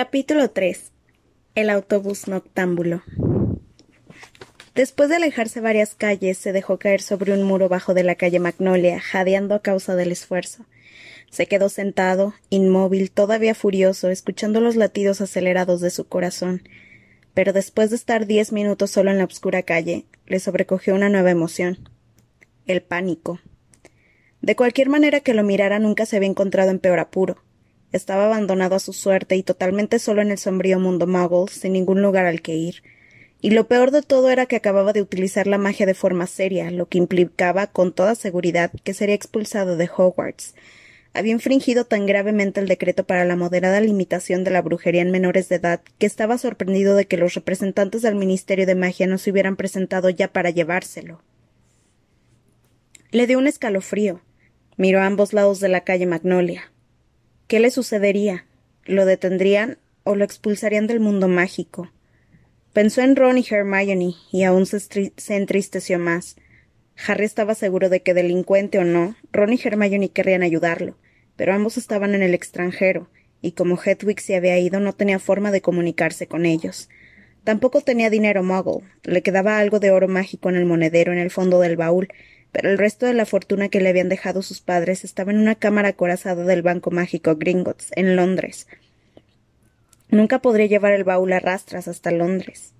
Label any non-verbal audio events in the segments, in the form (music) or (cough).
Capítulo 3 El autobús noctámbulo Después de alejarse varias calles, se dejó caer sobre un muro bajo de la calle Magnolia, jadeando a causa del esfuerzo. Se quedó sentado, inmóvil, todavía furioso, escuchando los latidos acelerados de su corazón. Pero después de estar diez minutos solo en la oscura calle, le sobrecogió una nueva emoción. El pánico. De cualquier manera que lo mirara nunca se había encontrado en peor apuro. Estaba abandonado a su suerte y totalmente solo en el sombrío mundo muggle, sin ningún lugar al que ir. Y lo peor de todo era que acababa de utilizar la magia de forma seria, lo que implicaba con toda seguridad que sería expulsado de Hogwarts. Había infringido tan gravemente el decreto para la moderada limitación de la brujería en menores de edad que estaba sorprendido de que los representantes del Ministerio de Magia no se hubieran presentado ya para llevárselo. Le dio un escalofrío. Miró a ambos lados de la calle Magnolia. ¿Qué le sucedería? ¿Lo detendrían o lo expulsarían del mundo mágico? Pensó en Ron y Hermione y aún se, entristeció más. Harry estaba seguro de que, delincuente o no, Ron y Hermione querrían ayudarlo, pero ambos estaban en el extranjero, y como Hedwig se había ido no tenía forma de comunicarse con ellos. Tampoco tenía dinero muggle, le quedaba algo de oro mágico en el monedero en el fondo del baúl, pero el resto de la fortuna que le habían dejado sus padres estaba en una cámara acorazada del Banco Mágico Gringotts, en Londres. Nunca podría llevar el baúl a rastras hasta Londres,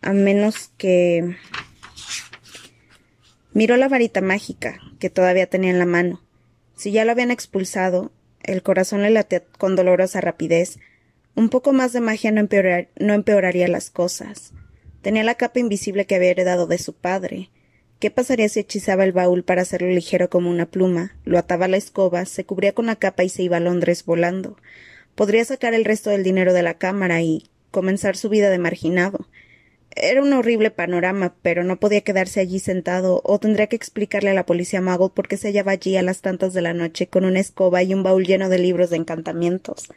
a menos que. Miró la varita mágica, que todavía tenía en la mano. Si ya lo habían expulsado, el corazón le latía con dolorosa rapidez. Un poco más de magia no, no empeoraría las cosas. Tenía la capa invisible que había heredado de su padre, ¿Qué pasaría si hechizaba el baúl para hacerlo ligero como una pluma, lo ataba a la escoba, se cubría con la capa y se iba a Londres volando? Podría sacar el resto del dinero de la cámara y comenzar su vida de marginado. Era un horrible panorama, pero no podía quedarse allí sentado, o tendría que explicarle a la policía mago por qué se hallaba allí a las tantas de la noche con una escoba y un baúl lleno de libros de encantamientos.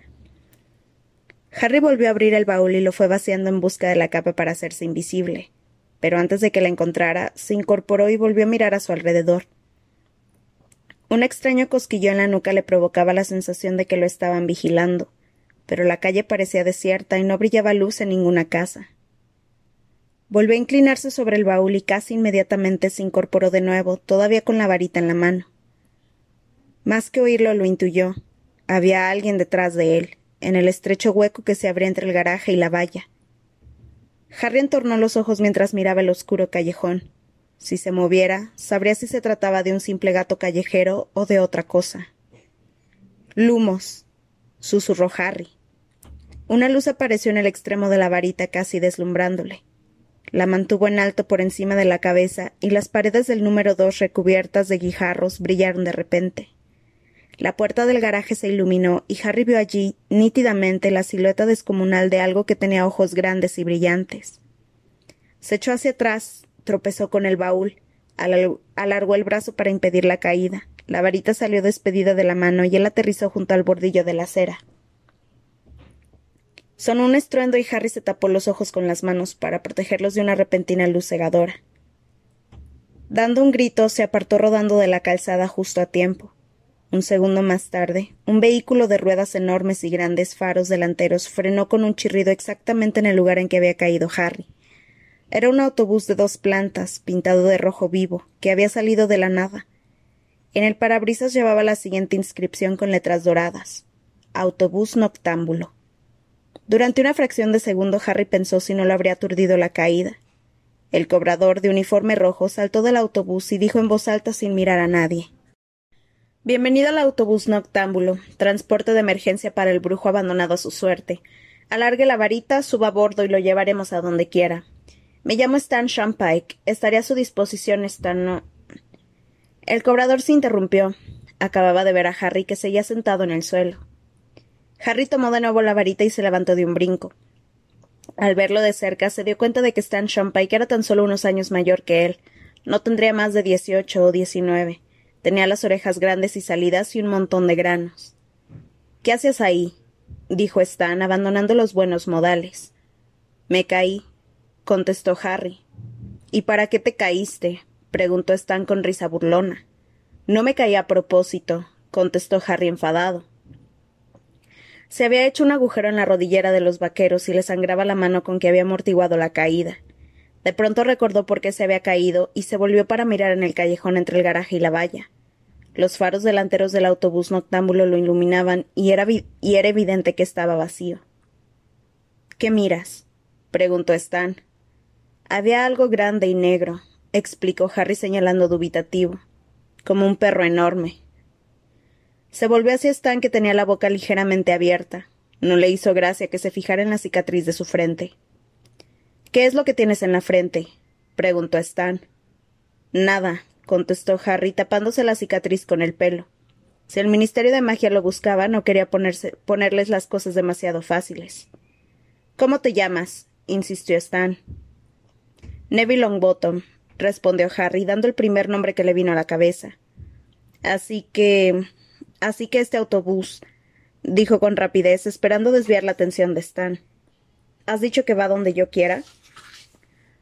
Harry volvió a abrir el baúl y lo fue vaciando en busca de la capa para hacerse invisible pero antes de que la encontrara, se incorporó y volvió a mirar a su alrededor. Un extraño cosquillo en la nuca le provocaba la sensación de que lo estaban vigilando, pero la calle parecía desierta y no brillaba luz en ninguna casa. Volvió a inclinarse sobre el baúl y casi inmediatamente se incorporó de nuevo, todavía con la varita en la mano. Más que oírlo lo intuyó. Había alguien detrás de él, en el estrecho hueco que se abría entre el garaje y la valla. Harry entornó los ojos mientras miraba el oscuro callejón. Si se moviera, sabría si se trataba de un simple gato callejero o de otra cosa. Lumos, susurró Harry. Una luz apareció en el extremo de la varita casi deslumbrándole. La mantuvo en alto por encima de la cabeza y las paredes del número dos recubiertas de guijarros brillaron de repente. La puerta del garaje se iluminó y Harry vio allí nítidamente la silueta descomunal de algo que tenía ojos grandes y brillantes. Se echó hacia atrás, tropezó con el baúl, alargó el brazo para impedir la caída. La varita salió despedida de la mano y él aterrizó junto al bordillo de la acera. Sonó un estruendo y Harry se tapó los ojos con las manos para protegerlos de una repentina luz cegadora. Dando un grito, se apartó rodando de la calzada justo a tiempo. Un segundo más tarde, un vehículo de ruedas enormes y grandes faros delanteros frenó con un chirrido exactamente en el lugar en que había caído Harry. Era un autobús de dos plantas, pintado de rojo vivo, que había salido de la nada. En el parabrisas llevaba la siguiente inscripción con letras doradas: Autobús noctámbulo. Durante una fracción de segundo Harry pensó si no lo habría aturdido la caída. El cobrador de uniforme rojo saltó del autobús y dijo en voz alta sin mirar a nadie Bienvenido al autobús noctámbulo, transporte de emergencia para el brujo abandonado a su suerte. Alargue la varita, suba a bordo y lo llevaremos a donde quiera. Me llamo Stan Shampike. Estaré a su disposición, Stan. El cobrador se interrumpió. Acababa de ver a Harry que seguía sentado en el suelo. Harry tomó de nuevo la varita y se levantó de un brinco. Al verlo de cerca, se dio cuenta de que Stan Shampike era tan solo unos años mayor que él. No tendría más de dieciocho o diecinueve. Tenía las orejas grandes y salidas y un montón de granos. ¿Qué haces ahí? dijo Stan, abandonando los buenos modales. Me caí, contestó Harry. ¿Y para qué te caíste? preguntó Stan con risa burlona. No me caí a propósito, contestó Harry enfadado. Se había hecho un agujero en la rodillera de los vaqueros y le sangraba la mano con que había amortiguado la caída. De pronto recordó por qué se había caído y se volvió para mirar en el callejón entre el garaje y la valla. Los faros delanteros del autobús noctámbulo lo iluminaban y era, y era evidente que estaba vacío. ¿Qué miras? preguntó Stan. Había algo grande y negro, explicó Harry señalando dubitativo, como un perro enorme. Se volvió hacia Stan que tenía la boca ligeramente abierta. No le hizo gracia que se fijara en la cicatriz de su frente. ¿Qué es lo que tienes en la frente? preguntó Stan. Nada, contestó Harry, tapándose la cicatriz con el pelo. Si el Ministerio de Magia lo buscaba, no quería ponerles las cosas demasiado fáciles. ¿Cómo te llamas? insistió Stan. Neville Longbottom, respondió Harry, dando el primer nombre que le vino a la cabeza. Así que. Así que este autobús, dijo con rapidez, esperando desviar la atención de Stan. ¿Has dicho que va donde yo quiera?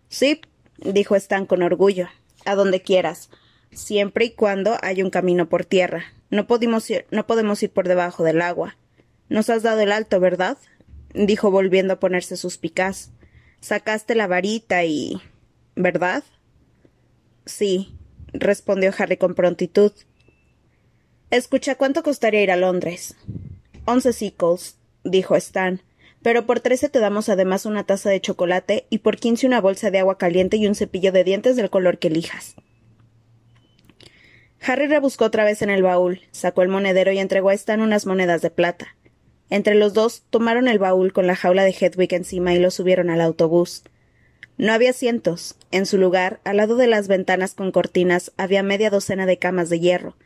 Sí, dijo Stan con orgullo. A donde quieras, siempre y cuando haya un camino por tierra. No, ir, no podemos ir por debajo del agua. Nos has dado el alto, ¿verdad? dijo volviendo a ponerse suspicaz. Sacaste la varita y. ¿verdad? Sí, respondió Harry con prontitud. Escucha, ¿cuánto costaría ir a Londres? Once sickles, dijo Stan. Pero por trece te damos además una taza de chocolate y por quince una bolsa de agua caliente y un cepillo de dientes del color que elijas. Harry rebuscó otra vez en el baúl, sacó el monedero y entregó a Stan unas monedas de plata. Entre los dos tomaron el baúl con la jaula de Hedwig encima y lo subieron al autobús. No había asientos. En su lugar, al lado de las ventanas con cortinas, había media docena de camas de hierro.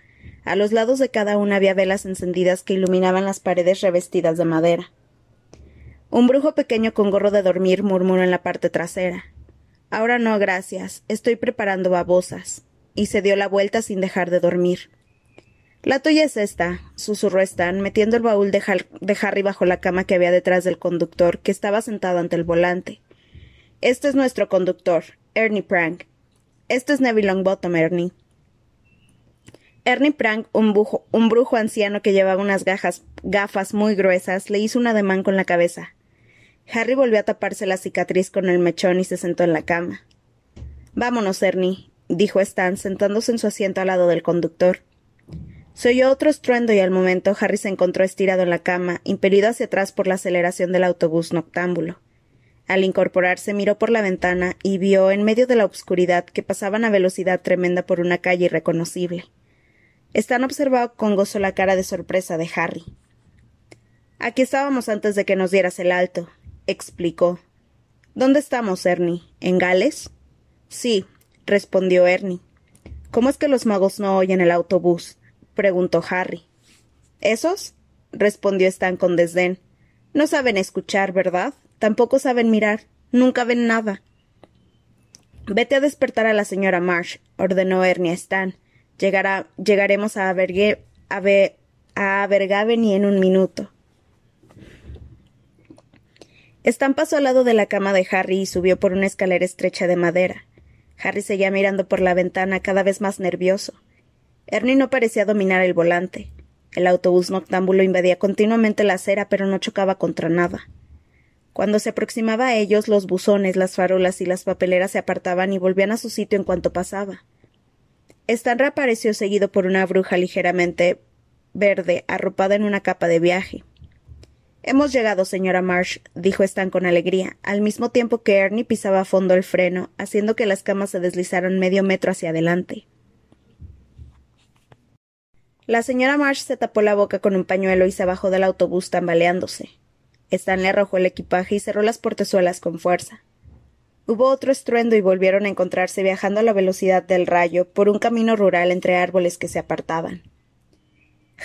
A los lados de cada una había velas encendidas que iluminaban las paredes revestidas de madera. Un brujo pequeño con gorro de dormir murmuró en la parte trasera. Ahora no, gracias. Estoy preparando babosas. Y se dio la vuelta sin dejar de dormir. La tuya es esta, susurró Stan, metiendo el baúl de, Harry bajo la cama que había detrás del conductor, que estaba sentado ante el volante. Este es nuestro conductor, Ernie Prank. Este es Neville Longbottom, Ernie. Ernie Prank, un brujo anciano que llevaba unas gafas muy gruesas, le hizo un ademán con la cabeza. Harry volvió a taparse la cicatriz con el mechón y se sentó en la cama. Vámonos, Ernie, dijo Stan, sentándose en su asiento al lado del conductor. Se oyó otro estruendo y al momento Harry se encontró estirado en la cama, impelido hacia atrás por la aceleración del autobús noctámbulo. Al incorporarse miró por la ventana y vio, en medio de la obscuridad, que pasaban a velocidad tremenda por una calle irreconocible. Stan observó con gozo la cara de sorpresa de Harry. Aquí estábamos antes de que nos dieras el alto, explicó. ¿Dónde estamos, Ernie? ¿En Gales? Sí, respondió Ernie. ¿Cómo es que los magos no oyen el autobús? preguntó Harry. ¿Esos? respondió Stan con desdén. No saben escuchar, ¿verdad? Tampoco saben mirar. Nunca ven nada. Vete a despertar a la señora Marsh, ordenó Ernie a Stan. Llegará, llegaremos a, Aberge, a, a Abergavenny en un minuto. Stan pasó al lado de la cama de Harry y subió por una escalera estrecha de madera. Harry seguía mirando por la ventana cada vez más nervioso. Ernie no parecía dominar el volante. El autobús noctámbulo invadía continuamente la acera, pero no chocaba contra nada. Cuando se aproximaba a ellos, los buzones, las farolas y las papeleras se apartaban y volvían a su sitio en cuanto pasaba. Stan reapareció seguido por una bruja ligeramente verde, arropada en una capa de viaje. Hemos llegado, señora Marsh, dijo Stan con alegría, al mismo tiempo que Ernie pisaba a fondo el freno, haciendo que las camas se deslizaran medio metro hacia adelante. La señora Marsh se tapó la boca con un pañuelo y se bajó del autobús tambaleándose. Stanley arrojó el equipaje y cerró las portezuelas con fuerza. Hubo otro estruendo y volvieron a encontrarse viajando a la velocidad del rayo por un camino rural entre árboles que se apartaban.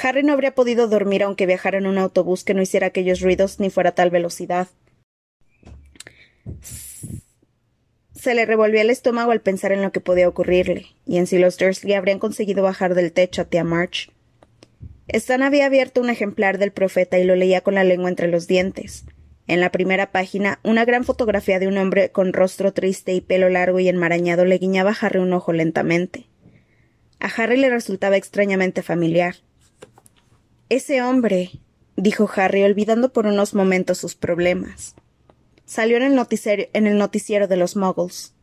Harry no habría podido dormir aunque viajara en un autobús que no hiciera aquellos ruidos ni fuera a tal velocidad. Se le revolvió el estómago al pensar en lo que podía ocurrirle, y en si los Dursley habrían conseguido bajar del techo a tía March. Stan había abierto un ejemplar del profeta y lo leía con la lengua entre los dientes. En la primera página, una gran fotografía de un hombre con rostro triste y pelo largo y enmarañado le guiñaba a Harry un ojo lentamente. A Harry le resultaba extrañamente familiar. Ese hombre. dijo Harry, olvidando por unos momentos sus problemas. Salió en el noticiero, de los Muggles.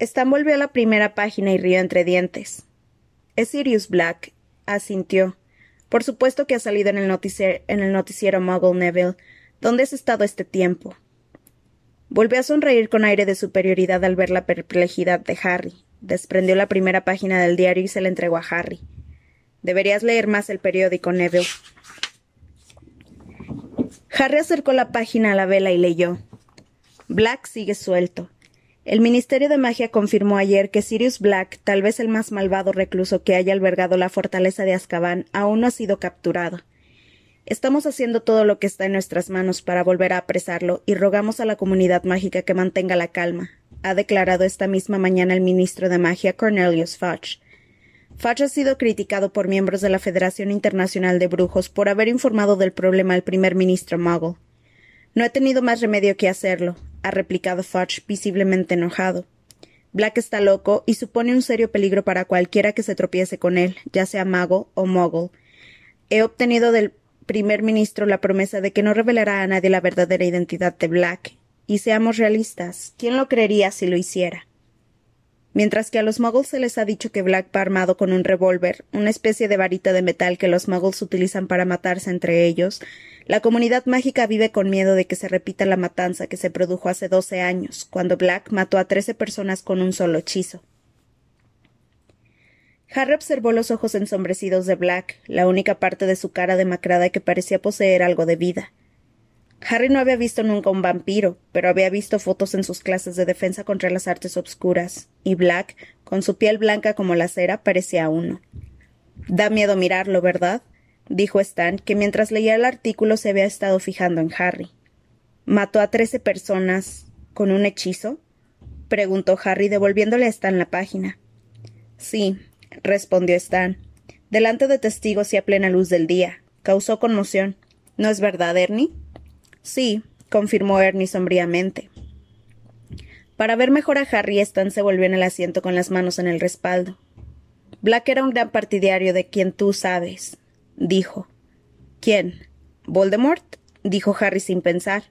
Stan volvió a la primera página y rió entre dientes. Es Sirius Black, asintió. Por supuesto que ha salido en el, noticiero, en Muggle Neville. ¿Dónde has estado este tiempo? Volvió a sonreír con aire de superioridad al ver la perplejidad de Harry. Desprendió la primera página del diario y se la entregó a Harry. Deberías leer más el periódico, Neville. Harry acercó la página a la vela y leyó. Black sigue suelto. El Ministerio de Magia confirmó ayer que Sirius Black, tal vez el más malvado recluso que haya albergado la fortaleza de Azkaban, aún no ha sido capturado. Estamos haciendo todo lo que está en nuestras manos para volver a apresarlo y rogamos a la comunidad mágica que mantenga la calma, ha declarado esta misma mañana el ministro de Magia Cornelius Fudge. Fudge ha sido criticado por miembros de la Federación Internacional de Brujos por haber informado del problema al primer ministro Muggle. No he tenido más remedio que hacerlo, ha replicado Fudge, visiblemente enojado. Black está loco y supone un serio peligro para cualquiera que se tropiece con él, ya sea mago o mogul. He obtenido del primer ministro la promesa de que no revelará a nadie la verdadera identidad de Black. Y seamos realistas, ¿quién lo creería si lo hiciera? Mientras que a los muggles se les ha dicho que Black va armado con un revólver, una especie de varita de metal que los muggles utilizan para matarse entre ellos, la comunidad mágica vive con miedo de que se repita la matanza que se produjo hace doce años, cuando Black mató a trece personas con un solo hechizo. Harry observó los ojos ensombrecidos de Black, la única parte de su cara demacrada que parecía poseer algo de vida. Harry no había visto nunca un vampiro, pero había visto fotos en sus clases de defensa contra las artes obscuras, y Black, con su piel blanca como la cera, parecía uno. Da miedo mirarlo, ¿verdad? dijo Stan, que mientras leía el artículo se había estado fijando en Harry. ¿Mató a trece personas con un hechizo? preguntó Harry, devolviéndole a Stan la página. Sí, respondió Stan. Delante de testigos y a plena luz del día. Causó conmoción. ¿No es verdad, Ernie? Sí, confirmó Ernie sombríamente. Para ver mejor a Harry, Stan se volvió en el asiento con las manos en el respaldo. Black era un gran partidario de quien tú sabes, dijo. ¿Quién? ¿Voldemort? dijo Harry sin pensar.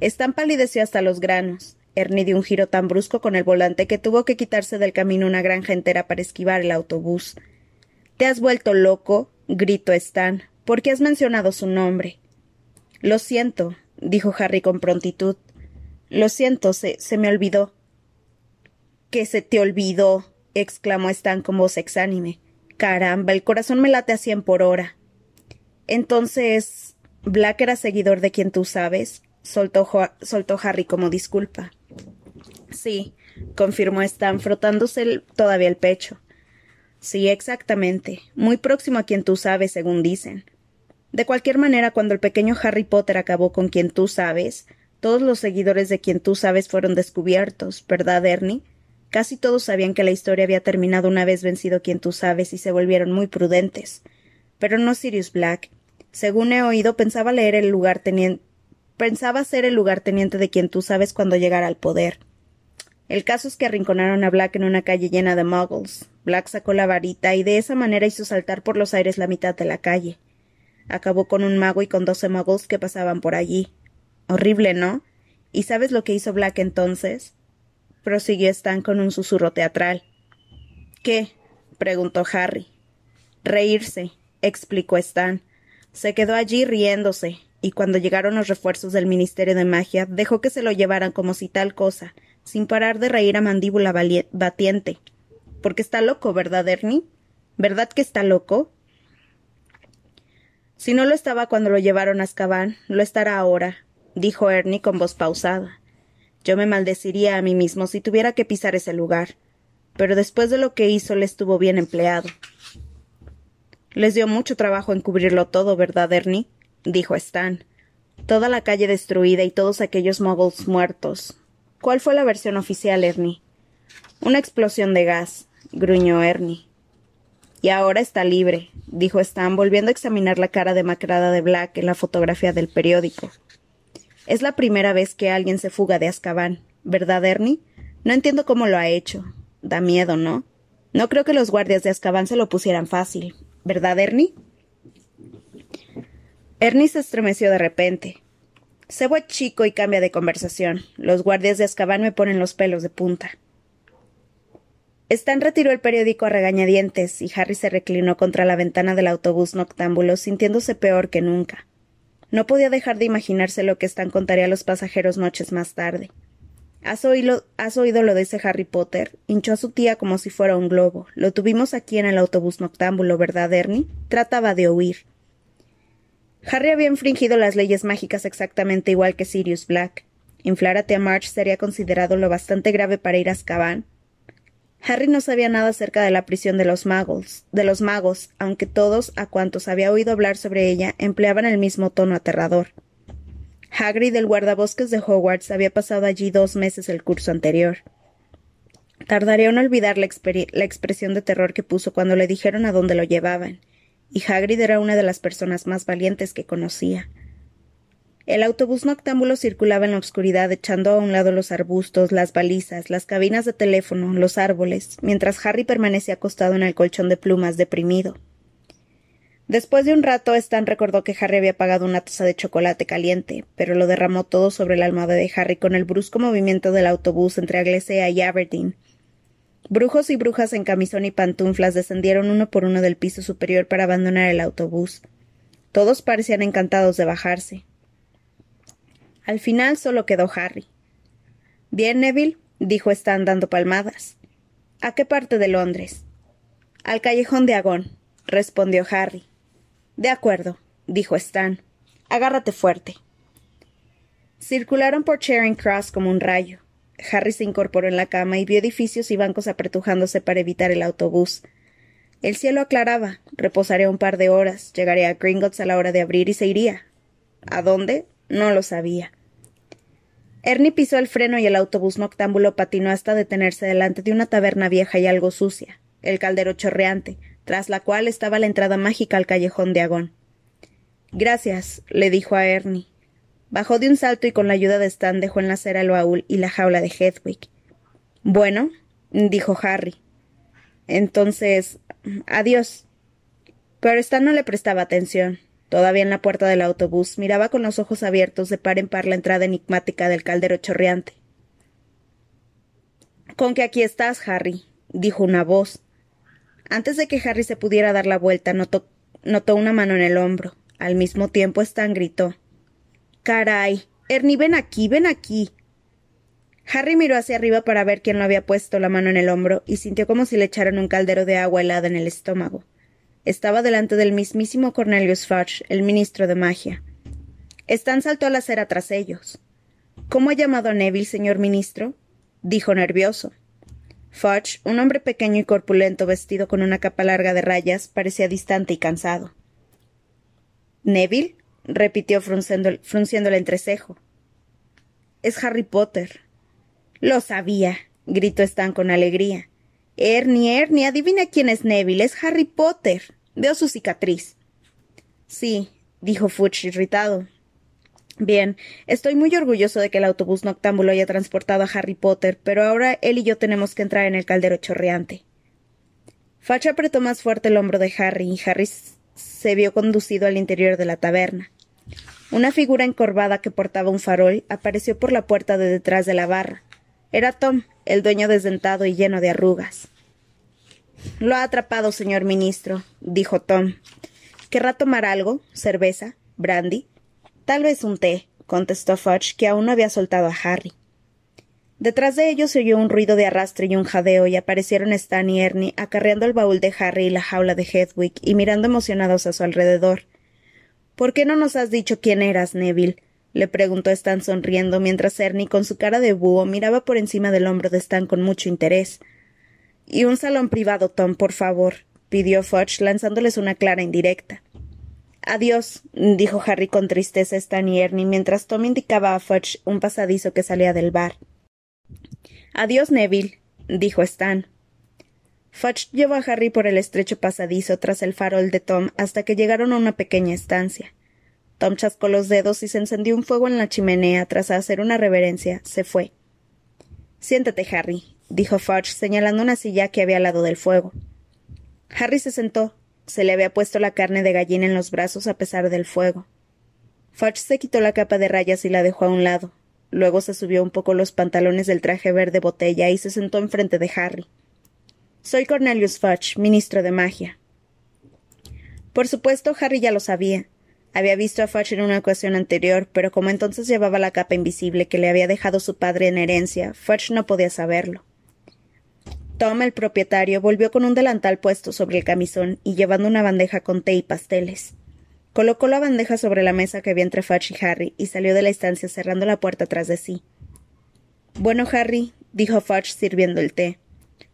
Stan palideció hasta los granos. Ernie dio un giro tan brusco con el volante que tuvo que quitarse del camino una granja entera para esquivar el autobús. ¿Te has vuelto loco? gritó Stan. ¿Por qué has mencionado su nombre? Lo siento, dijo Harry con prontitud. Lo siento, se, se me olvidó. ¿Qué se te olvidó? exclamó Stan con voz exánime. Caramba, el corazón me late a cien por hora. Entonces. Black era seguidor de quien tú sabes, soltó, soltó Harry como disculpa. Sí, confirmó Stan, frotándose todavía el pecho. Sí, exactamente. Muy próximo a quien tú sabes, según dicen. De cualquier manera, cuando el pequeño Harry Potter acabó con quien tú sabes, todos los seguidores de quien tú sabes fueron descubiertos, ¿verdad, Ernie? Casi todos sabían que la historia había terminado una vez vencido quien tú sabes y se volvieron muy prudentes. Pero no Sirius Black. Según he oído, pensaba leer el lugar teniente pensaba ser el lugarteniente de quien tú sabes cuando llegara al poder. El caso es que arrinconaron a Black en una calle llena de muggles. Black sacó la varita y de esa manera hizo saltar por los aires la mitad de la calle. Acabó con un mago y con doce muggles que pasaban por allí. Horrible, ¿no? ¿Y sabes lo que hizo Black entonces? prosiguió Stan con un susurro teatral. ¿Qué? preguntó Harry. Reírse, explicó Stan. Se quedó allí riéndose, y cuando llegaron los refuerzos del Ministerio de Magia, dejó que se lo llevaran como si tal cosa, sin parar de reír a mandíbula batiente. Porque está loco, ¿verdad, Ernie? ¿Verdad que está loco? Si no lo estaba cuando lo llevaron a Azkaban, lo estará ahora, dijo Ernie con voz pausada. Yo me maldeciría a mí mismo si tuviera que pisar ese lugar. Pero después de lo que hizo le estuvo bien empleado. Les dio mucho trabajo encubrirlo todo, ¿verdad, Ernie? dijo Stan. Toda la calle destruida y todos aquellos muggles muertos. ¿Cuál fue la versión oficial, Ernie? Una explosión de gas, gruñó Ernie. Y ahora está libre, dijo Stan, volviendo a examinar la cara demacrada de Black en la fotografía del periódico. Es la primera vez que alguien se fuga de Azkaban, ¿verdad, Ernie? No entiendo cómo lo ha hecho. Da miedo, ¿no? No creo que los guardias de Azkaban se lo pusieran fácil, ¿verdad, Ernie? Ernie se estremeció de repente. Se vuelve chico y cambia de conversación. Los guardias de Azkaban me ponen los pelos de punta. Stan retiró el periódico a regañadientes y Harry se reclinó contra la ventana del autobús noctámbulo, sintiéndose peor que nunca. No podía dejar de imaginarse lo que Stan contaría a los pasajeros noches más tarde. ¿Has oído, ¿Has oído lo de ese Harry Potter? Hinchó a su tía como si fuera un globo. Lo tuvimos aquí en el autobús noctámbulo, ¿verdad, Ernie? Trataba de oír. Harry había infringido las leyes mágicas exactamente igual que Sirius Black. Inflar a March sería considerado lo bastante grave para ir a Azkaban. Harry no sabía nada acerca de la prisión de los magos, de los magos, aunque todos a cuantos había oído hablar sobre ella empleaban el mismo tono aterrador. Hagrid, el guardabosques de Hogwarts, había pasado allí dos meses el curso anterior. Tardaría en olvidar la, la expresión de terror que puso cuando le dijeron a dónde lo llevaban, y Hagrid era una de las personas más valientes que conocía. El autobús noctámbulo circulaba en la oscuridad echando a un lado los arbustos, las balizas, las cabinas de teléfono, los árboles, mientras Harry permanecía acostado en el colchón de plumas deprimido. Después de un rato, Stan recordó que Harry había pagado una taza de chocolate caliente, pero lo derramó todo sobre la almohada de Harry con el brusco movimiento del autobús entre Aglesea y Aberdeen. Brujos y brujas en camisón y pantuflas descendieron uno por uno del piso superior para abandonar el autobús. Todos parecían encantados de bajarse. Al final solo quedó Harry. Bien, Neville, dijo Stan dando palmadas. ¿A qué parte de Londres? Al callejón de Agón, respondió Harry. De acuerdo, dijo Stan. Agárrate fuerte. Circularon por Charing Cross como un rayo. Harry se incorporó en la cama y vio edificios y bancos apretujándose para evitar el autobús. El cielo aclaraba, reposaría un par de horas, llegaría a Gringotts a la hora de abrir y se iría. ¿A dónde? No lo sabía. Ernie pisó el freno y el autobús noctámbulo patinó hasta detenerse delante de una taberna vieja y algo sucia, el caldero chorreante, tras la cual estaba la entrada mágica al callejón de Agón. Gracias, le dijo a Ernie. Bajó de un salto y con la ayuda de Stan dejó en la acera el baúl y la jaula de Hedwig. Bueno, dijo Harry. Entonces. adiós. Pero Stan no le prestaba atención. Todavía en la puerta del autobús miraba con los ojos abiertos de par en par la entrada enigmática del caldero chorreante. Con que aquí estás, Harry, dijo una voz. Antes de que Harry se pudiera dar la vuelta, notó, notó una mano en el hombro. Al mismo tiempo, Stan gritó. Caray. Ernie, ven aquí, ven aquí. Harry miró hacia arriba para ver quién lo había puesto la mano en el hombro y sintió como si le echaran un caldero de agua helada en el estómago. Estaba delante del mismísimo Cornelius Fudge, el ministro de magia. Stan saltó a la acera tras ellos. ¿Cómo ha llamado a Neville, señor ministro? dijo nervioso. Fudge, un hombre pequeño y corpulento vestido con una capa larga de rayas, parecía distante y cansado. ¿Neville? repitió frunciendo, frunciendo el entrecejo. Es Harry Potter. Lo sabía, gritó Stan con alegría. Ernie, Ernie, adivina quién es Neville. Es Harry Potter. Veo su cicatriz. Sí, dijo Fudge irritado. Bien, estoy muy orgulloso de que el autobús noctámbulo haya transportado a Harry Potter, pero ahora él y yo tenemos que entrar en el caldero chorreante. Fudge apretó más fuerte el hombro de Harry y Harry se vio conducido al interior de la taberna. Una figura encorvada que portaba un farol apareció por la puerta de detrás de la barra. Era Tom, el dueño desdentado y lleno de arrugas. Lo ha atrapado, señor ministro, dijo Tom. ¿Querrá tomar algo? ¿Cerveza? ¿Brandy? Tal vez un té, contestó Fudge, que aún no había soltado a Harry. Detrás de ellos se oyó un ruido de arrastre y un jadeo, y aparecieron Stan y Ernie acarreando el baúl de Harry y la jaula de Hedwig y mirando emocionados a su alrededor. ¿Por qué no nos has dicho quién eras, Neville? le preguntó Stan sonriendo, mientras Ernie, con su cara de búho, miraba por encima del hombro de Stan con mucho interés. Y un salón privado, Tom, por favor, pidió Fudge, lanzándoles una clara indirecta. Adiós, dijo Harry con tristeza a Stan y Ernie mientras Tom indicaba a Fudge un pasadizo que salía del bar. Adiós, Neville, dijo Stan. Fudge llevó a Harry por el estrecho pasadizo tras el farol de Tom hasta que llegaron a una pequeña estancia. Tom chascó los dedos y se encendió un fuego en la chimenea tras hacer una reverencia. Se fue. Siéntate, Harry, dijo Fudge, señalando una silla que había al lado del fuego. Harry se sentó, se le había puesto la carne de gallina en los brazos a pesar del fuego. Fudge se quitó la capa de rayas y la dejó a un lado. Luego se subió un poco los pantalones del traje verde botella y se sentó enfrente de Harry. Soy Cornelius Fudge, ministro de magia. Por supuesto, Harry ya lo sabía. Había visto a Fudge en una ocasión anterior, pero como entonces llevaba la capa invisible que le había dejado su padre en herencia, Fudge no podía saberlo. Tom, el propietario, volvió con un delantal puesto sobre el camisón y llevando una bandeja con té y pasteles. Colocó la bandeja sobre la mesa que había entre Fudge y Harry y salió de la estancia cerrando la puerta tras de sí. Bueno, Harry, dijo Fudge sirviendo el té.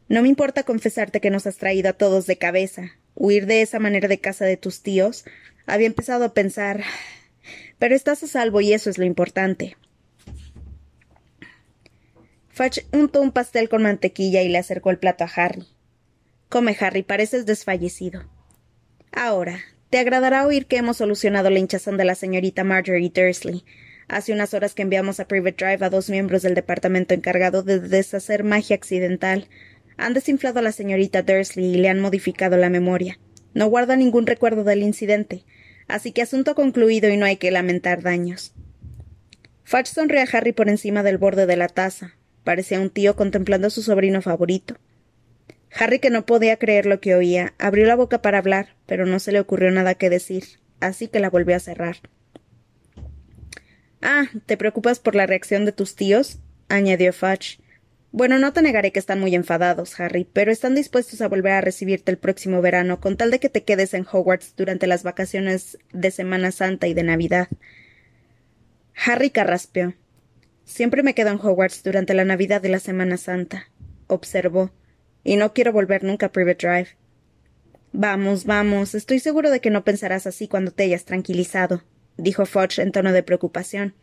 No me importa confesarte que nos has traído a todos de cabeza. Huir de esa manera de casa de tus tíos. Había empezado a pensar. Pero estás a salvo y eso es lo importante. Fudge untó un pastel con mantequilla y le acercó el plato a Harry. Come, Harry, pareces desfallecido. Ahora, te agradará oír que hemos solucionado la hinchazón de la señorita Marjorie Dursley. Hace unas horas que enviamos a Private Drive a dos miembros del departamento encargado de deshacer magia accidental. Han desinflado a la señorita Dursley y le han modificado la memoria. No guarda ningún recuerdo del incidente. Así que asunto concluido y no hay que lamentar daños. Fudge sonrió a Harry por encima del borde de la taza. Parecía un tío contemplando a su sobrino favorito. Harry, que no podía creer lo que oía, abrió la boca para hablar, pero no se le ocurrió nada que decir, así que la volvió a cerrar. Ah, ¿te preocupas por la reacción de tus tíos? añadió Fudge. Bueno, no te negaré que están muy enfadados, Harry, pero están dispuestos a volver a recibirte el próximo verano con tal de que te quedes en Hogwarts durante las vacaciones de Semana Santa y de Navidad. Harry carraspeó. Siempre me quedo en Hogwarts durante la Navidad de la Semana Santa, observó, y no quiero volver nunca a Private Drive. Vamos, vamos, estoy seguro de que no pensarás así cuando te hayas tranquilizado, dijo Fudge en tono de preocupación.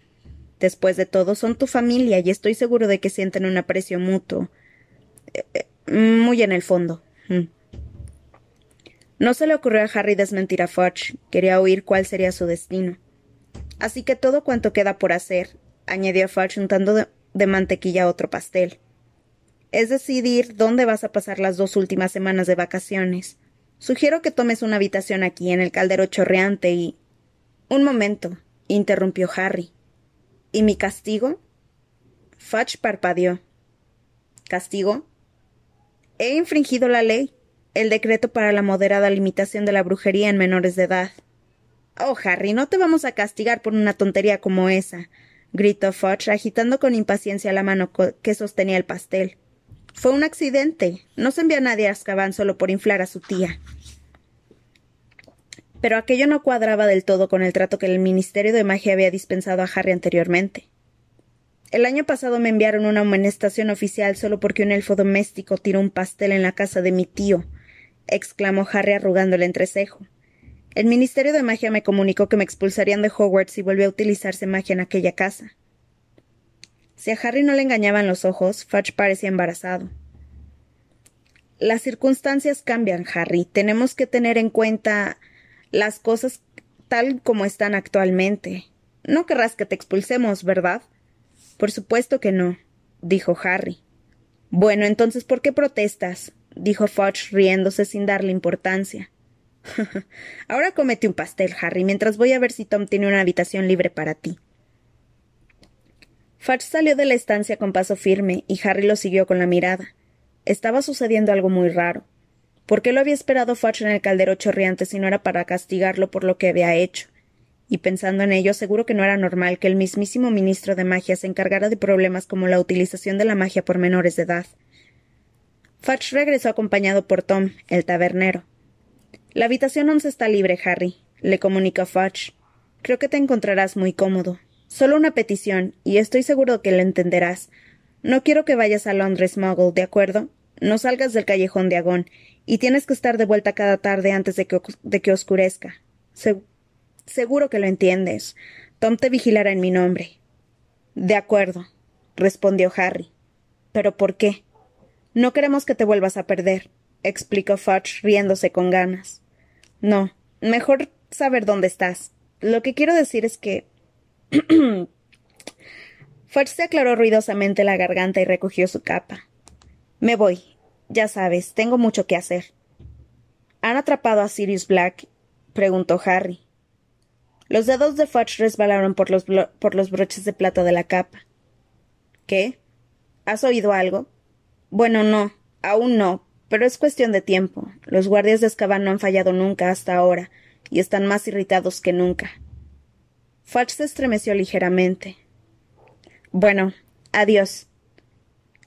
Después de todo, son tu familia y estoy seguro de que sienten un aprecio mutuo. Eh, eh, muy en el fondo. Mm. No se le ocurrió a Harry desmentir a Fudge. Quería oír cuál sería su destino. Así que todo cuanto queda por hacer añadió Fudge untando de, de mantequilla otro pastel. Es decidir dónde vas a pasar las dos últimas semanas de vacaciones. Sugiero que tomes una habitación aquí, en el caldero chorreante, y. Un momento, interrumpió Harry. ¿Y mi castigo? Fudge parpadeó. ¿Castigo? He infringido la ley, el decreto para la moderada limitación de la brujería en menores de edad. Oh, Harry, no te vamos a castigar por una tontería como esa gritó Fudge, agitando con impaciencia la mano que sostenía el pastel. Fue un accidente. No se envió a nadie a Azkaban solo por inflar a su tía. Pero aquello no cuadraba del todo con el trato que el Ministerio de Magia había dispensado a Harry anteriormente. El año pasado me enviaron una amonestación oficial solo porque un elfo doméstico tiró un pastel en la casa de mi tío, exclamó Harry arrugando el entrecejo. El Ministerio de Magia me comunicó que me expulsarían de Hogwarts si volvió a utilizarse magia en aquella casa. Si a Harry no le engañaban los ojos, Fudge parecía embarazado. Las circunstancias cambian, Harry. Tenemos que tener en cuenta las cosas tal como están actualmente. No querrás que te expulsemos, ¿verdad? Por supuesto que no, dijo Harry. Bueno, entonces, ¿por qué protestas? dijo Fudge riéndose sin darle importancia. (laughs) Ahora cómete un pastel, Harry, mientras voy a ver si Tom tiene una habitación libre para ti. Fudge salió de la estancia con paso firme y Harry lo siguió con la mirada. Estaba sucediendo algo muy raro. ¿Por qué lo había esperado Fudge en el caldero chorreante si no era para castigarlo por lo que había hecho? Y pensando en ello, seguro que no era normal que el mismísimo ministro de magia se encargara de problemas como la utilización de la magia por menores de edad. Fudge regresó acompañado por Tom, el tabernero. La habitación once está libre, Harry, le comunicó Fudge. Creo que te encontrarás muy cómodo. Solo una petición, y estoy seguro que lo entenderás. No quiero que vayas a Londres, Muggle, ¿de acuerdo? No salgas del callejón de Agón, y tienes que estar de vuelta cada tarde antes de que, de que oscurezca. seguro que lo entiendes. Tom te vigilará en mi nombre. De acuerdo, respondió Harry. ¿Pero por qué? No queremos que te vuelvas a perder, explicó Fudge riéndose con ganas. No, mejor saber dónde estás. Lo que quiero decir es que. (clears throat) Fudge se aclaró ruidosamente la garganta y recogió su capa. Me voy. Ya sabes, tengo mucho que hacer. ¿Han atrapado a Sirius Black? preguntó Harry. Los dedos de Fudge resbalaron por los, por los broches de plata de la capa. ¿Qué? ¿Has oído algo? Bueno, no, aún no, pero es cuestión de tiempo. Los guardias de Escaban no han fallado nunca hasta ahora, y están más irritados que nunca. Fudge se estremeció ligeramente. Bueno, adiós.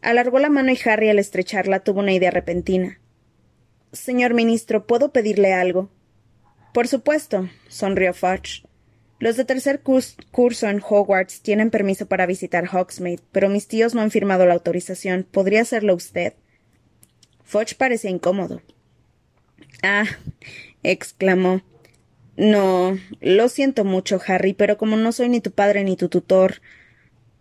Alargó la mano y Harry al estrecharla tuvo una idea repentina. Señor ministro, ¿puedo pedirle algo? Por supuesto, sonrió Fudge. Los de tercer curso en Hogwarts tienen permiso para visitar Hogsmeade, pero mis tíos no han firmado la autorización. ¿Podría hacerlo usted? Fudge parecía incómodo. Ah, exclamó. No, lo siento mucho, Harry, pero como no soy ni tu padre ni tu tutor.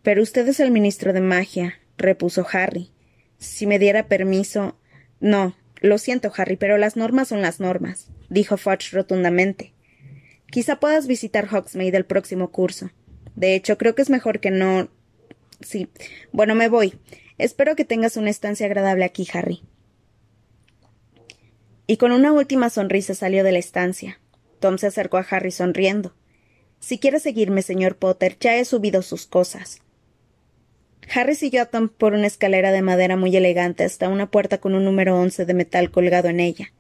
Pero usted es el ministro de magia, repuso Harry. Si me diera permiso. No, lo siento, Harry, pero las normas son las normas, dijo Fudge rotundamente. Quizá puedas visitar Hogsmeade el próximo curso. De hecho, creo que es mejor que no. Sí. Bueno, me voy. Espero que tengas una estancia agradable aquí, Harry. Y con una última sonrisa salió de la estancia. Tom se acercó a Harry sonriendo. Si quiere seguirme, señor Potter, ya he subido sus cosas. Siguió a Tom por una escalera de madera muy elegante hasta una puerta con un número once de metal colgado en ella.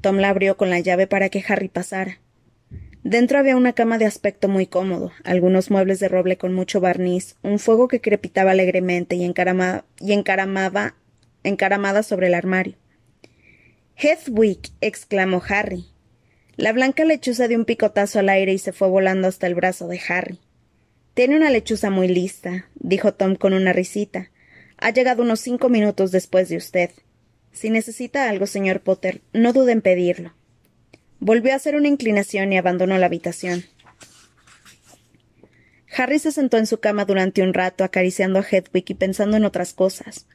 Tom la abrió con la llave para que Harry pasara. Dentro había una cama de aspecto muy cómodo, algunos muebles de roble con mucho barniz, un fuego que crepitaba alegremente y, y encaramaba, encaramada sobre el armario. Hedwig, exclamó Harry. La blanca lechuza dio un picotazo al aire y se fue volando hasta el brazo de Harry. Tiene una lechuza muy lista, dijo Tom con una risita. Ha llegado unos cinco minutos después de usted. Si necesita algo, señor Potter, no dude en pedirlo. Volvió a hacer una inclinación y abandonó la habitación. Harry se sentó en su cama durante un rato, acariciando a Hedwig y pensando en otras cosas.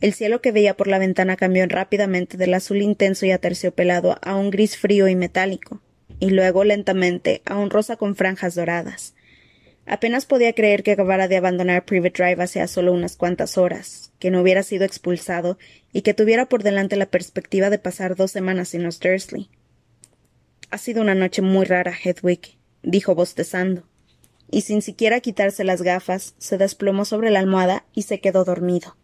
El cielo que veía por la ventana cambió rápidamente del azul intenso y aterciopelado a un gris frío y metálico, y luego lentamente a un rosa con franjas doradas. Apenas podía creer que acabara de abandonar Private Drive hace solo unas cuantas horas, que no hubiera sido expulsado y que tuviera por delante la perspectiva de pasar dos semanas en los Dursley. Ha sido una noche muy rara, Hedwig, dijo bostezando, y sin siquiera quitarse las gafas, se desplomó sobre la almohada y se quedó dormido.